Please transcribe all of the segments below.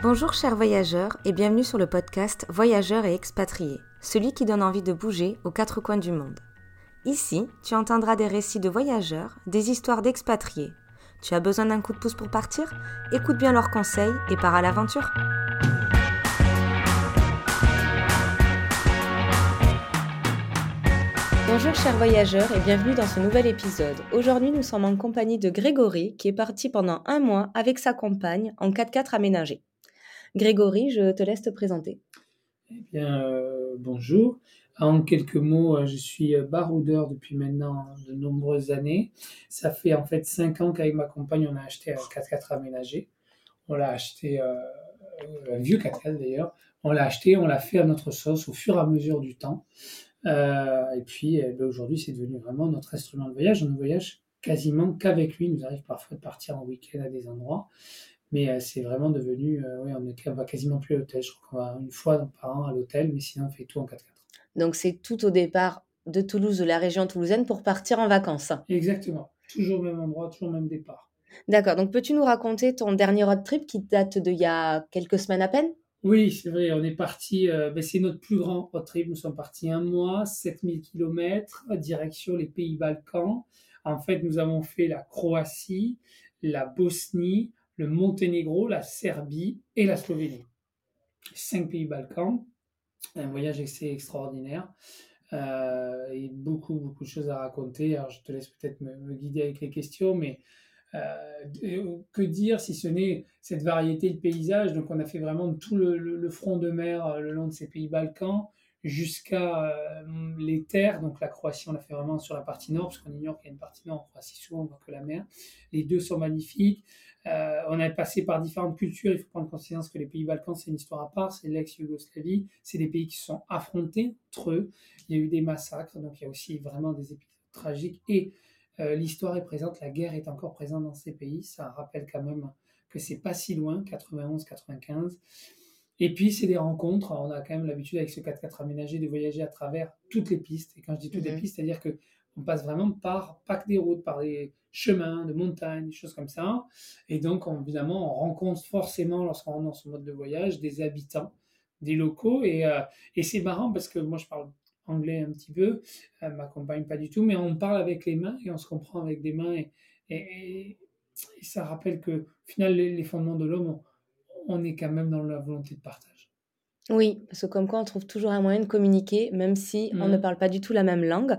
Bonjour chers voyageurs et bienvenue sur le podcast Voyageurs et expatriés, celui qui donne envie de bouger aux quatre coins du monde. Ici, tu entendras des récits de voyageurs, des histoires d'expatriés. Tu as besoin d'un coup de pouce pour partir? Écoute bien leurs conseils et pars à l'aventure. Bonjour chers voyageurs et bienvenue dans ce nouvel épisode. Aujourd'hui nous sommes en compagnie de Grégory qui est parti pendant un mois avec sa compagne en 4x4 aménagé. Grégory, je te laisse te présenter. Eh bien, euh, bonjour. En quelques mots, euh, je suis baroudeur depuis maintenant de nombreuses années. Ça fait en fait cinq ans qu'avec ma compagne, on a acheté un 4x4 aménagé. On l'a acheté, euh, un vieux 4x4 d'ailleurs. On l'a acheté, on l'a fait à notre sauce au fur et à mesure du temps. et puis eh ben, aujourd'hui, c'est devenu vraiment notre instrument de voyage. On ne voyage quasiment qu'avec lui. Il nous arrive parfois de partir en week-end à des endroits. Mais euh, c'est vraiment devenu, euh, oui, on, est, va quasiment plus à l'hôtel. Je crois qu'on va une fois par an à l'hôtel, mais sinon on fait tout en 4x4. Donc c'est tout au départ de Toulouse, de la région toulousaine, pour partir en vacances. Exactement. Toujours au même endroit, toujours au même départ. D'accord. Donc peux-tu nous raconter ton dernier road trip qui date d'il y a quelques semaines à peine? Oui, c'est vrai. On est parti, euh, ben, c'est notre plus grand road trip. Nous sommes partis un mois, 7000 km, direction les pays Balkans. En fait, nous avons fait la Croatie, la Bosnie, le Monténégro, la Serbie et la Slovénie. Cinq pays Balkans. Un voyage assez extraordinaire. Euh, et beaucoup, beaucoup de choses à raconter. Alors, je te laisse peut-être me, guider avec les questions, mais euh, que dire si ce n'est cette variété de paysages? Donc, on a fait vraiment tout le, front de mer euh, le long de ces pays Balkans jusqu'à les terres. Donc, la Croatie, on l'a fait vraiment sur la partie nord, parce qu'on ignore qu'il y a une partie nord en Croatie, souvent on que la mer. Les deux sont magnifiques. Euh, on est passé par différentes cultures. Il faut prendre conscience que les pays Balkans, c'est une histoire à part. C'est l'ex-Yougoslavie. C'est des pays qui se sont affrontés entre eux. Il y a eu des massacres. Donc, il y a aussi vraiment des épisodes tragiques. Et euh, l'histoire est présente. La guerre est encore présente dans ces pays. Ça rappelle quand même que c'est pas si loin, 91, 95. Et puis, c'est des rencontres. On a quand même l'habitude avec ce 4x4 aménagé de voyager à travers toutes les pistes. Et quand je dis toutes les mhm. pistes, c'est-à-dire que on passe vraiment par, pas que des routes, par des chemins, de montagnes, des choses comme ça. Et donc, évidemment, on rencontre forcément, lorsqu'on rentre dans ce mode de voyage, des habitants, des locaux. Et, euh, et c'est marrant parce que moi, je parle anglais un petit peu, euh, ma compagne pas du tout, mais on parle avec les mains et on se comprend avec des mains. Et, et, ça rappelle que, au final, les, fondements de l'homme, on, est quand même dans la volonté de partage. Oui, parce que comme quoi on trouve toujours un moyen de communiquer, même si on ne mmh. parle pas du tout la même langue.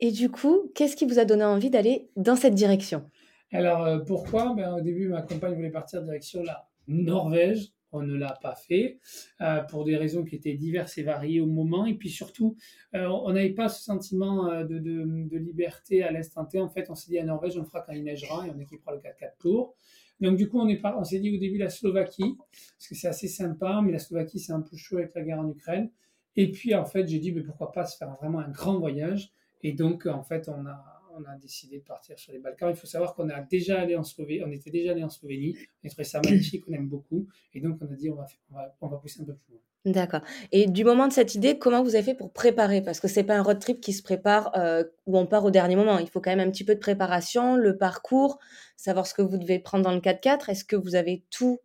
Et du coup, qu'est-ce qui vous a donné envie d'aller dans cette direction? Alors, euh, pourquoi? Ben, Au début, ma compagne voulait partir direction la Norvège. On ne l'a pas fait euh, pour des raisons qui étaient diverses et variées au moment. Et puis surtout, euh, on n'avait pas ce sentiment de, liberté à l'instant T. En fait, on s'est dit à Norvège, on fera quand il neigera et on équipera le 4x4 tour. Donc du coup, on, est on s'est dit au début la Slovaquie, parce que c'est assez sympa, mais la Slovaquie, c'est un peu chaud avec la guerre en Ukraine. Et puis en fait, j'ai dit, mais pourquoi pas se faire vraiment un grand voyage? Et donc, en fait, on a, on a décidé de partir sur les Balkans. Il faut savoir qu'on a déjà allé en Slovénie, on était déjà allé en Slovénie, on a trouvé ça magnifique, on aime beaucoup, et donc on a dit on va, on va, on va pousser un peu plus loin. D'accord. Et du moment de cette idée, comment vous avez fait pour préparer? Parce que c'est pas un road trip qui se prépare euh, où on part au dernier moment. Il faut quand même un petit peu de préparation, le parcours, savoir ce que vous devez prendre dans le 4x4. Est-ce que vous avez tout?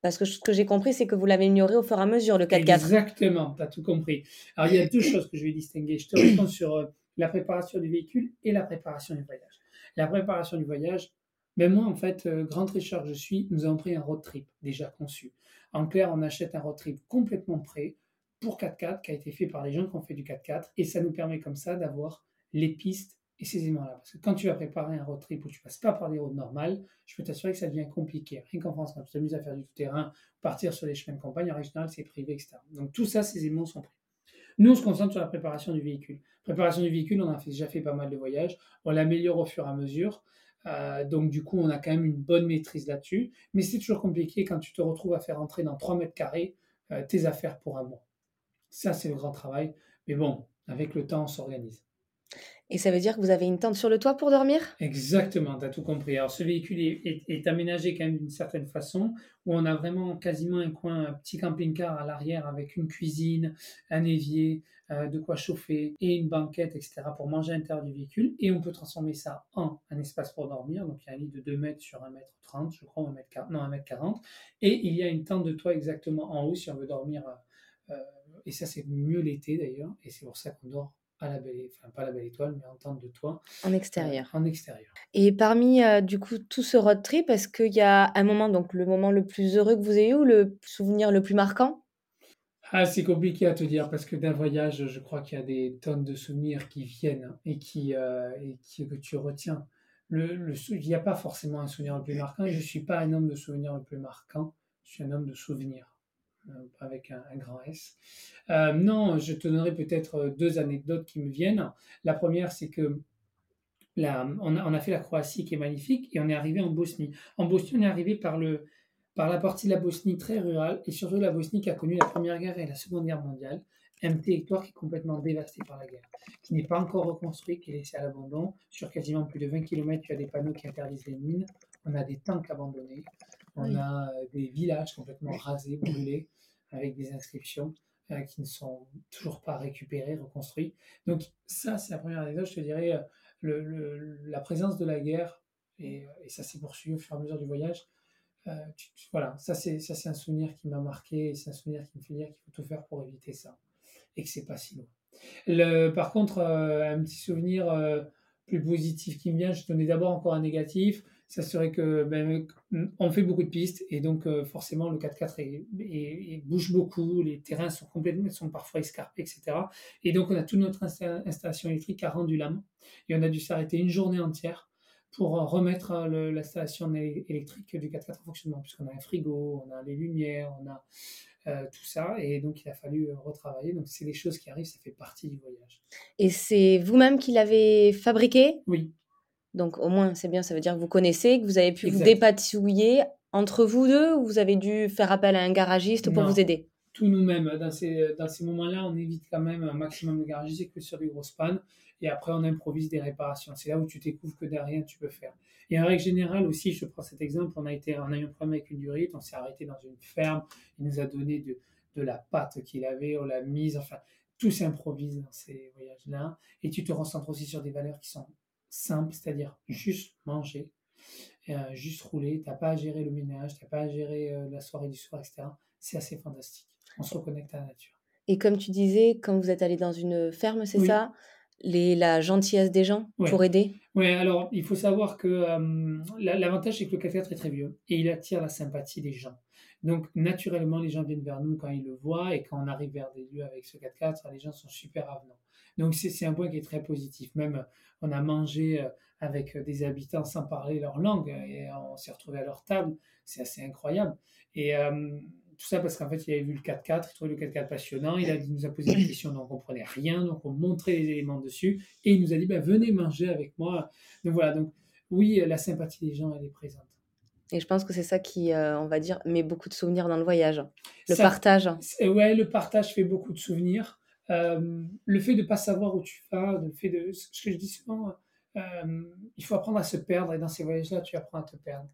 Parce que ce que j'ai compris, c'est que vous l'avez ignoré au fur et à mesure, le 4x4. Exactement, tu as tout compris. Alors, il y a deux choses que je vais distinguer. Je te réponds sur euh, la préparation du véhicule et la préparation du voyage. La préparation du voyage, mais moi, en fait, euh, grand tricheur que je suis, nous avons pris un road trip déjà conçu. En clair, on achète un road trip complètement prêt pour 4x4 qui a été fait par des gens qui ont fait du 4x4 et ça nous permet comme ça d'avoir les pistes et ces éléments-là. Parce que quand tu vas préparer un road trip où tu passes pas par des routes normales, je peux t'assurer que ça devient compliqué. Rien qu'en France, quand tu t'amuses à faire du tout-terrain, partir sur les chemins de campagne, en régional, c'est privé, etc. Donc tout ça, ces éléments sont pris. Nous, on se concentre sur la préparation du véhicule. Préparation du véhicule, on a déjà fait pas mal de voyages. On l'améliore au fur et à mesure. Euh, donc, du coup, on a quand même une bonne maîtrise là-dessus. Mais c'est toujours compliqué quand tu te retrouves à faire entrer dans 3 mètres carrés euh, tes affaires pour un mois. Ça, c'est le grand travail. Mais bon, avec le temps, on s'organise. Et ça veut dire que vous avez une tente sur le toit pour dormir? Exactement, tu as tout compris. Alors ce véhicule est, aménagé quand même d'une certaine façon, où on a vraiment quasiment un coin, un petit camping-car à l'arrière avec une cuisine, un évier, euh, de quoi chauffer et une banquette, etc. pour manger à l'intérieur du véhicule. Et on peut transformer ça en un espace pour dormir. Donc il y a un lit de 2 mètres sur 1 mètre 30, je crois, 1 mètre 40, non, 1 mètre 40. Et il y a une tente de toit exactement en haut si on veut dormir. Euh, et ça c'est mieux l'été d'ailleurs. Et c'est pour ça qu'on dort à la belle, enfin pas la belle étoile, mais en tente de toit. En extérieur. Euh, en extérieur. Et parmi euh, du coup tout ce road trip, est-ce qu'il y a un moment, donc le moment le plus heureux que vous ayez eu ou le souvenir le plus marquant? Ah, c'est compliqué à te dire parce que d'un voyage, je crois qu'il y a des tonnes de souvenirs qui viennent et qui, euh, et qui que tu retiens. Le, le, il n'y a pas forcément un souvenir le plus marquant je ne suis pas un homme de souvenirs le plus marquant, je suis un homme de souvenirs. Euh, avec un, grand S. Euh, non, je te donnerai peut-être euh, deux anecdotes qui me viennent. La première, c'est que là, on, a, fait la Croatie qui est magnifique et on est arrivé en Bosnie. En Bosnie, on est arrivé par, le, par la partie de la Bosnie très rurale et surtout la Bosnie qui a connu la Première Guerre et la Seconde Guerre mondiale. Un territoire qui est complètement dévasté par la guerre, qui n'est pas encore reconstruit, qui est laissé à l'abandon. Sur quasiment plus de 20 km, il y a des panneaux qui interdisent les mines. On a des tanks abandonnés. On a euh, des villages complètement rasés, brûlés, avec des inscriptions euh, qui ne sont toujours pas récupérées, reconstruites. Donc ça, c'est la première anecdote, je te dirais, euh, le, la présence de la guerre, et, ça s'est poursuivi au fur et à mesure du voyage. voilà, ça c'est ça c'est un souvenir qui m'a marqué, et c'est un souvenir qui me fait dire qu'il faut tout faire pour éviter ça, et que c'est pas si loin. Le, par contre, un petit souvenir plus positif qui me vient, je te donnais d'abord encore un négatif ça serait que ben, on fait beaucoup de pistes et donc euh, forcément le 4x4 bouge beaucoup, les terrains sont complètement sont parfois escarpés, etc. Et donc on a toute notre installation électrique a rendu l'âme et on a dû s'arrêter une journée entière pour euh, remettre euh, l'installation électrique du 4x4 en fonctionnement, puisqu'on a un frigo, on a les lumières, on a tout ça, et donc il a fallu retravailler. Donc c'est des choses qui arrivent, ça fait partie du voyage. Et c'est vous-même qui l'avez fabriqué? Oui. Donc au moins, c'est bien, ça veut dire que vous connaissez, que vous avez pu vous dépatouiller entre vous deux ou vous avez dû faire appel à un garagiste pour vous aider? Tout nous-mêmes. Dans ces, dans ces moments-là, on évite quand même un maximum de garagistes que sur les grosses pannes. Et après, on improvise des réparations. C'est là où tu découvres que derrière, tu peux faire. Et en règle générale aussi, je prends cet exemple, on a, été, on a eu un problème avec une durite, on s'est arrêté dans une ferme, il nous a donné de, de la pâte qu'il avait, on l'a mise, enfin, tout s'improvise dans ces voyages-là. Et tu te recentres aussi sur des valeurs qui sont simple, c'est-à-dire juste manger, euh, juste rouler. Tu n'as pas à gérer le ménage, tu n'as pas à gérer euh, la soirée du soir, etc. C'est assez fantastique. On se reconnecte à la nature. Et comme tu disais, quand vous êtes allé dans une ferme, c'est ça? Les, la gentillesse des gens pour aider? Oui, alors il faut savoir que euh, l'avantage, c'est que le 4 est très vieux et il attire la sympathie des gens. Donc, naturellement, les gens viennent vers nous quand ils le voient et quand on arrive vers des lieux avec ce 4x4, les gens sont super avenants. Donc, c'est un point qui est très positif. Même, on a mangé euh, avec des habitants sans parler leur langue et on s'est retrouvé à leur table. C'est assez incroyable. Et euh, tout ça parce qu'en fait, il avait vu le 4x4, il trouvait le 4x4 passionnant, il, nous a posé des questions, donc on comprenait rien, donc on montrait les éléments dessus et il nous a dit, ben, venez manger avec moi. Donc voilà, donc oui, la sympathie des gens, elle est présente. Et je pense que c'est ça qui, euh, on va dire, met beaucoup de souvenirs dans le voyage. Le partage. Ouais, le partage fait beaucoup de souvenirs. Euh, le fait de ne pas savoir où tu vas, le fait de. Ce que je dis souvent, euh, il faut apprendre à se perdre et dans ces voyages-là, tu apprends à te perdre.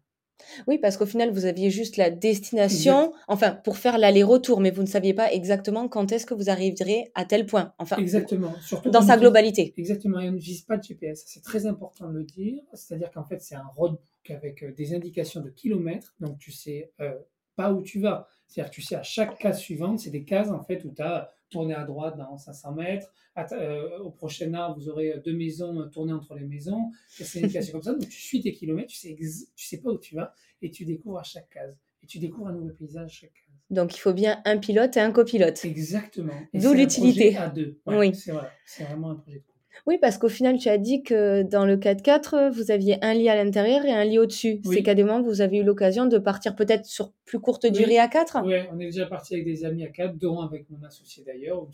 Oui, parce qu'au final, vous aviez juste la destination, enfin, pour faire l'aller-retour, mais vous ne saviez pas exactement quand est-ce que vous arriverez à tel point. Enfin, exactement. Surtout dans sa globalité. Exactement. Et on n'utilise pas de GPS. C'est très important de le dire. C'est-à-dire qu'en fait, c'est un roadbook avec euh, des indications de kilomètres. Donc, tu sais euh, pas où tu vas. C'est-à-dire que tu sais à chaque case suivante, c'est des cases en fait où tu as tourné à droite dans 500 mètres. Euh, au prochain arbre, vous aurez deux maisons tournées entre les maisons. C'est une indication comme ça. Donc, tu suis tes kilomètres, tu sais, tu sais pas où tu vas et tu découvres à chaque case. Et tu découvres un nouveau paysage à chaque case. Donc, il faut bien un pilote et un copilote. Exactement. D'où l'utilité. À deux. oui. C'est vrai. C'est vraiment un projet de oui, parce qu'au final, tu as dit que dans le 4x4, vous aviez un lit à l'intérieur et un lit au-dessus. C'est qu'à des moments, vous avez eu l'occasion de partir peut-être sur plus courte durée à 4 Oui, on est déjà parti avec des amis à 4, dont avec mon associé d'ailleurs,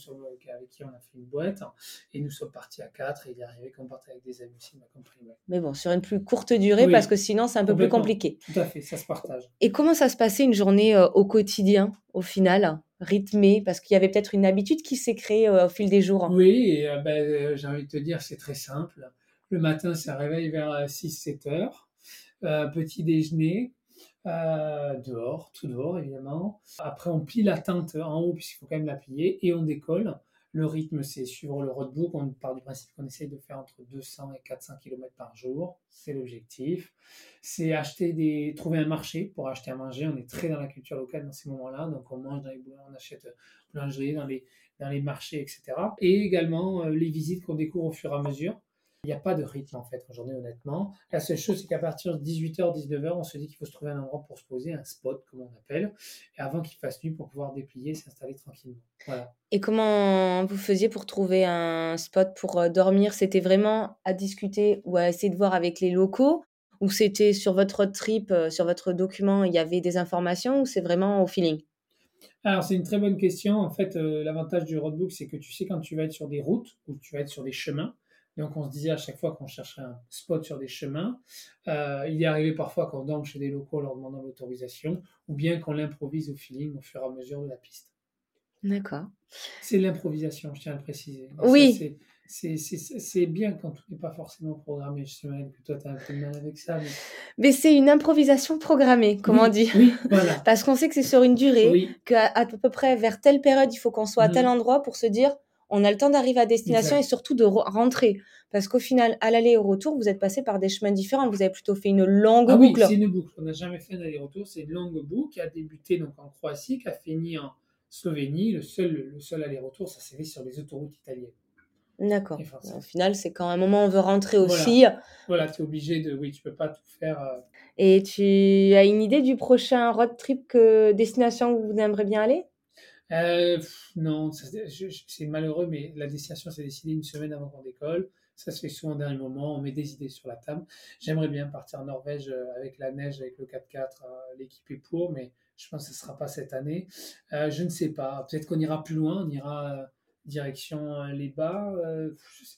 avec qui on a fait une boîte. Et nous sommes partis à 4 et il est arrivé qu'on partait avec des amis aussi, compris. Mais bon, sur une plus courte durée, parce que sinon, c'est un peu plus compliqué. Tout à fait, ça se partage. Et comment ça se passait une journée euh, au quotidien? Au final, rythmé Parce qu'il y avait peut-être une habitude qui s'est créée au fil des jours. Oui, et ben, j'ai envie de te dire, c'est très simple. Le matin, ça réveille vers 6-7 heures. petit déjeuner, dehors, tout dehors évidemment. Après, on plie la tente en haut puisqu'il faut quand même la plier et on décolle. Le rythme, c'est suivre le roadbook. On part du principe qu'on essaye de faire entre 200 et 400 km par jour. C'est l'objectif. C'est acheter des, trouver un marché pour acheter à manger. On est très dans la culture locale dans ces moments-là. Donc, on mange dans les on achète boulangerie, dans les, dans les marchés, etc. Et également euh, les visites qu'on découvre au fur et à mesure. Il n'y a pas de rythme en fait journée honnêtement. La seule chose c'est qu'à partir de 18h, 19h, on se dit qu'il faut se trouver un endroit pour se poser, un spot comme on appelle, et avant qu'il fasse nuit pour pouvoir déplier, s'installer tranquillement. Voilà. Et comment vous faisiez pour trouver un spot pour euh, dormir? C'était vraiment à discuter ou à essayer de voir avec les locaux? Ou c'était sur votre trip, euh, sur votre document, il y avait des informations ou c'est vraiment au feeling? Alors, c'est une très bonne question. En fait, euh, l'avantage du roadbook, c'est que tu sais quand tu vas être sur des routes ou tu vas être sur des chemins, donc on se disait à chaque fois qu'on chercherait un spot sur des chemins, euh, il est arrivé parfois qu'on dorme chez des locaux en leur demandant l'autorisation, ou bien qu'on l'improvise au feeling au fur et à mesure de la piste. D'accord. C'est l'improvisation, je tiens à le préciser. oui. C'est bien quand tout n'est pas forcément programmé. Je sais même que toi, tu as un peu de mal avec ça. Mais, c'est une improvisation programmée, comme on dit. Oui, voilà. Parce qu'on sait que c'est sur une durée, qu'à à peu près vers telle période, il faut qu'on soit à tel mhm. endroit pour se dire on a le temps d'arriver à destination et surtout de rentrer. Parce qu'au final, à l'aller et au retour, vous êtes passé par des chemins différents. Vous avez plutôt fait une longue ah boucle. Oui, c'est une boucle. On n'a jamais fait un aller-retour. C'est une longue boucle qui a débuté donc en Croatie, qui a fini en Slovénie. Le seul, le seul aller-retour, ça s'est fait sur les autoroutes italiennes. D'accord. Au final, c'est quand à un moment on veut rentrer aussi. Voilà, tu es obligé de. Oui, tu peux pas tout faire. Euh. Et tu as une idée du prochain road trip que destination où vous aimeriez bien aller? Euh, non, c'est malheureux, mais la destination s'est décidée une semaine avant qu'on décolle. Ça se fait souvent au dernier moment, on met des idées sur la table. J'aimerais bien partir en Norvège euh, avec la neige, avec le 4x4, euh, l'équipe est pour, mais je pense que ce sera pas cette année. je ne sais pas, peut-être qu'on ira plus loin, on ira direction les bas,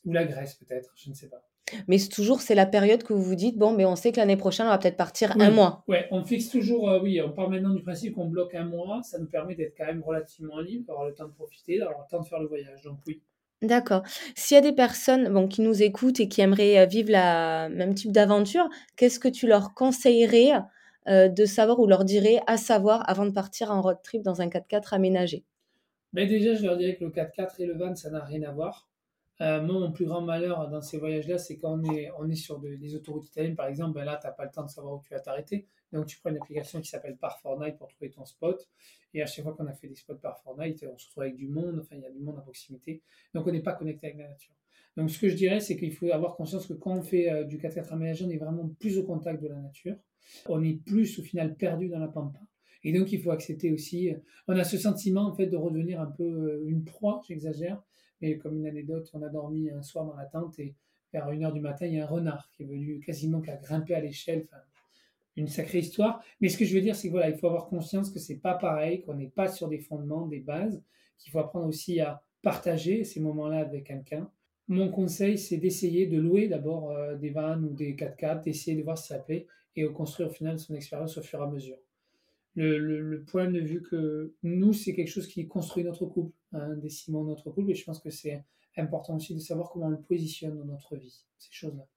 ou la Grèce peut-être, je ne sais pas. Mais toujours, c'est la période que vous vous dites, bon, mais on sait que l'année prochaine, on va peut-être partir un mois. Oui, on fixe toujours, euh, oui, on part maintenant du principe qu'on bloque un mois. Ça nous permet d'être quand même relativement libre, d'avoir le temps de profiter, d'avoir le temps de faire le voyage. Donc oui. D'accord. S'il y a des personnes bon, qui nous écoutent et qui aimeraient euh, vivre la même type d'aventure, qu'est-ce que tu leur conseillerais euh, de savoir ou leur dirais à savoir avant de partir en road trip dans un 4x4 aménagé? Ben Déjà, je leur dirais que le 4x4 et le van, ça n'a rien à voir. Euh, mon plus grand malheur dans ces voyages-là, c'est quand on est, sur des autoroutes italiennes, par exemple, ben là, tu n'as pas le temps de savoir où tu vas t'arrêter. Donc, tu prends une application qui s'appelle Par Fortnite pour trouver ton spot. Et à chaque fois qu'on a fait des spots par Fortnite, on se retrouve avec du monde, enfin, il y a du monde à proximité. Donc, on n'est pas connecté avec la nature. Donc, ce que je dirais, c'est qu'il faut avoir conscience que quand on fait euh, du 4x4 aménagé, on est vraiment plus au contact de la nature. On est plus, au final, perdu dans la pampa. Et donc, il faut accepter aussi. Euh, on a ce sentiment, en fait, de redevenir un peu une proie, j'exagère, mais comme une anecdote, on a dormi un soir dans la tente et vers 1h du matin, il y a un renard qui est venu quasiment qu'à grimper à l'échelle. Une sacrée histoire. Mais ce que je veux dire, c'est qu'il voilà, il faut avoir conscience que c'est pas pareil, qu'on n'est pas sur des fondements, des bases, qu'il faut apprendre aussi à partager ces moments-là avec quelqu'un. Mon conseil, c'est d'essayer de louer d'abord euh, des vannes ou des 4x4, d'essayer de voir si ça plaît et de construire au final son expérience au fur et à mesure le, point de vue que nous, c'est quelque chose qui construit notre couple, des ciments de notre couple, et je pense que c'est important aussi de savoir comment on le positionne dans notre vie, ces choses-là.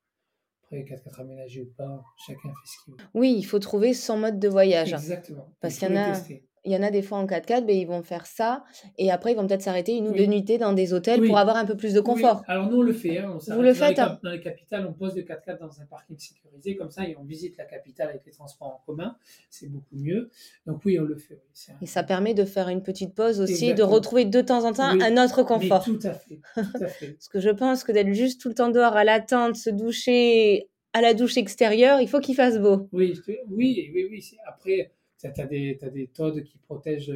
Après, 4x4 aménagé ou pas, chacun fait ce qu'il veut. Oui, il faut trouver son mode de voyage. Exactement. Parce qu'il y en a. Il y en a des fois en 4x4, ben, ils vont faire ça et après ils vont peut-être s'arrêter une ou deux nuitées dans des hôtels pour avoir un peu plus de confort. Alors nous on le fait. Hein. Vous le faites dans les, dans les, capitales, on pose des 4x4 dans un parking sécurisé comme ça et on visite la capitale avec les transports en commun. C'est beaucoup mieux. Donc oui, on le fait. Et ça permet de faire une petite pause aussi, de retrouver de temps en temps un autre confort. tout à fait. Tout à fait. Parce que je pense que d'être juste tout le temps dehors à l'attente, se doucher à la douche extérieure, il faut qu'il fasse beau. Oui, oui, oui, oui. Après tu as des, as des todes qui protègent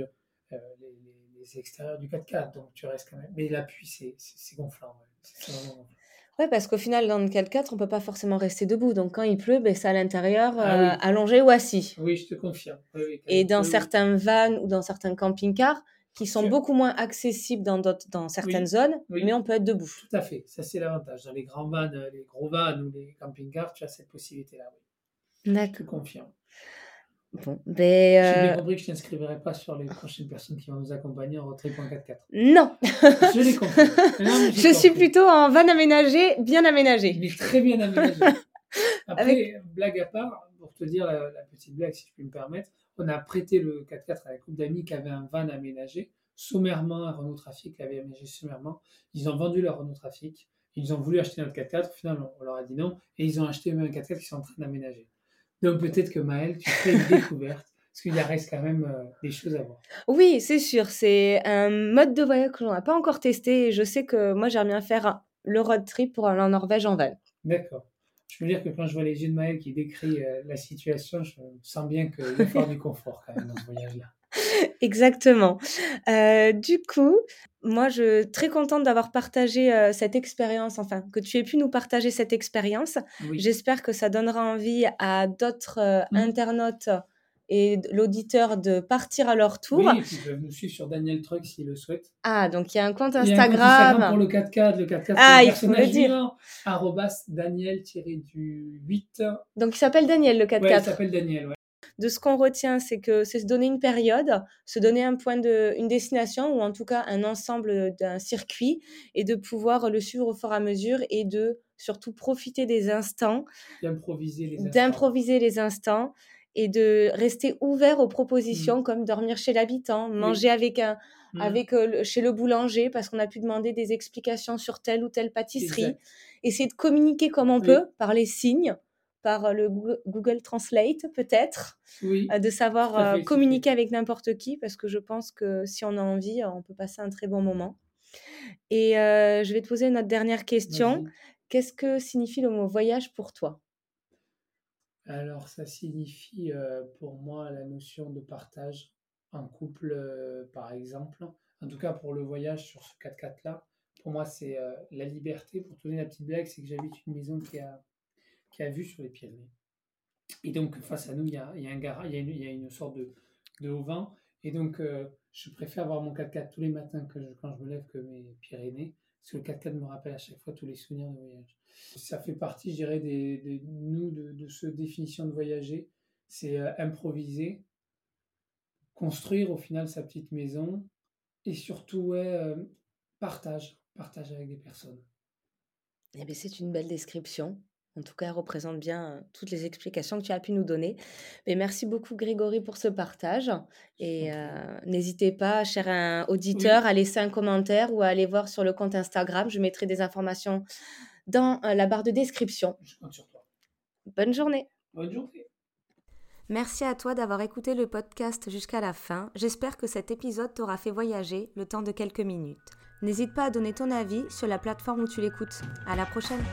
euh, les, les, extérieurs du 4x4, donc tu restes quand même. Mais l'appui, c'est gonflant. Ouais. parce qu'au final, dans le 4x4, on peut pas forcément rester debout. Donc, quand il pleut, ben, c'est à l'intérieur, ah euh, allongé ou assis. Oui, je te confirme. Et dans certains vannes ou dans certains camping-cars, qui sont beaucoup moins accessibles dans, dans certaines zones, mais on peut être debout. Tout à fait, ça c'est l'avantage. Dans les grands vannes, les gros vannes ou les camping-cars, tu as cette possibilité-là. Oui. D'accord. Je te confirme. Bon, ben. J'ai bien euh, compris que je n'inscriverai pas sur les prochaines personnes qui vont nous accompagner en retrait 4 Non, Je l'ai compris. Non, mais je suis compris. plutôt en van aménagé, bien aménagé. Est très bien aménagé. Après, Avec- blague à part, pour te dire la, la petite blague, si je puis me permettre, on a prêté le 4x4 à un couple d'amis qui avait un van aménagé, sommairement, un Renault Trafic l'avait aménagé sommairement. Ils ont vendu leur Renault Trafic, ils ont voulu acheter notre 4x4, au final, on, leur a dit non, et ils ont acheté eux un 4x4 qu'ils sont en train d'aménager. Donc peut-être que Maël, tu fais une découverte, parce qu'il y reste quand même euh, des choses à voir. Oui, c'est sûr, c'est un mode de voyage que l'on n'a pas encore testé et je sais que moi j'aimerais bien faire un- le road trip pour aller en Norvège en van. D'accord. Je peux dire que quand je vois les yeux de Maël qui décrit euh, la situation, je sens bien qu'il y a du confort quand même dans ce voyage-là. Exactement. Euh, du coup, moi je suis très contente d'avoir partagé euh, cette expérience, enfin que tu aies pu nous partager cette expérience. Oui. J'espère que ça donnera envie à d'autres euh, Mm. internautes et l'auditeur de partir à leur tour. Oui, ils peuvent nous suivre sur Daniel Truck s'ils le souhaitent. Ah, donc il y a un compte Il y a un compte Instagram. pour le 4x4, le 4x4 Ah, il faut le dire. arrobas Daniel-du-8. Donc il s'appelle Daniel le 4x4. Ouais, il s'appelle Daniel, ouais. De ce qu'on retient, c'est que c'est se donner une période, se donner un point de, une destination ou en tout cas un ensemble d'un circuit et de pouvoir le suivre au fur et à mesure et de surtout profiter des instants, D'improviser les instants. d'improviser les instants et de rester ouvert aux propositions Mm. comme dormir chez l'habitant, manger avec un Mm. avec euh, le- chez le boulanger parce qu'on a pu demander des explications sur telle ou telle pâtisserie, Exact. essayer de communiquer comme on Oui. peut par les signes, par euh, le Google- Translate peut-être Oui, euh, de savoir fait, euh, communiquer avec n'importe qui parce que je pense que si on a envie, on peut passer un très bon moment. Et euh, je vais te poser notre dernière question. Qu'est-ce que signifie le mot voyage pour toi? Alors, ça signifie euh, pour moi la notion de partage en couple, euh, par exemple. En tout cas, pour le voyage sur ce 4x4-là, pour moi, c'est la liberté. Pour te donner la petite blague, c'est que j'habite une maison qui a, qui a vue sur les Pyrénées. Et donc, face à nous, il y a, il y a une, sorte de, de haut-vent. Et donc, euh, je préfère avoir mon 4x4 tous les matins quand je me lève que mes Pyrénées. Parce que le 4x4 me rappelle à chaque fois tous les souvenirs de voyage. Ça fait partie, je dirais, des, nous, de, ce définition de voyager. C'est euh, improviser, construire au final sa petite maison et surtout, ouais, euh, partage, partage avec des personnes. Eh bien, c'est une belle description. En tout cas, elle représente bien euh, toutes les explications que tu as pu nous donner. Mais merci beaucoup, Grégory, pour ce partage. Et euh, n'hésitez pas, cher un auditeur, à laisser un commentaire ou à aller voir sur le compte Instagram. Je mettrai des informations dans euh, la barre de description. Je compte sur toi. Bonne journée. Bonne journée. Merci à toi d'avoir écouté le podcast jusqu'à la fin. J'espère que cet épisode t'aura fait voyager le temps de quelques minutes. N'hésite pas à donner ton avis sur la plateforme où tu l'écoutes. À la prochaine!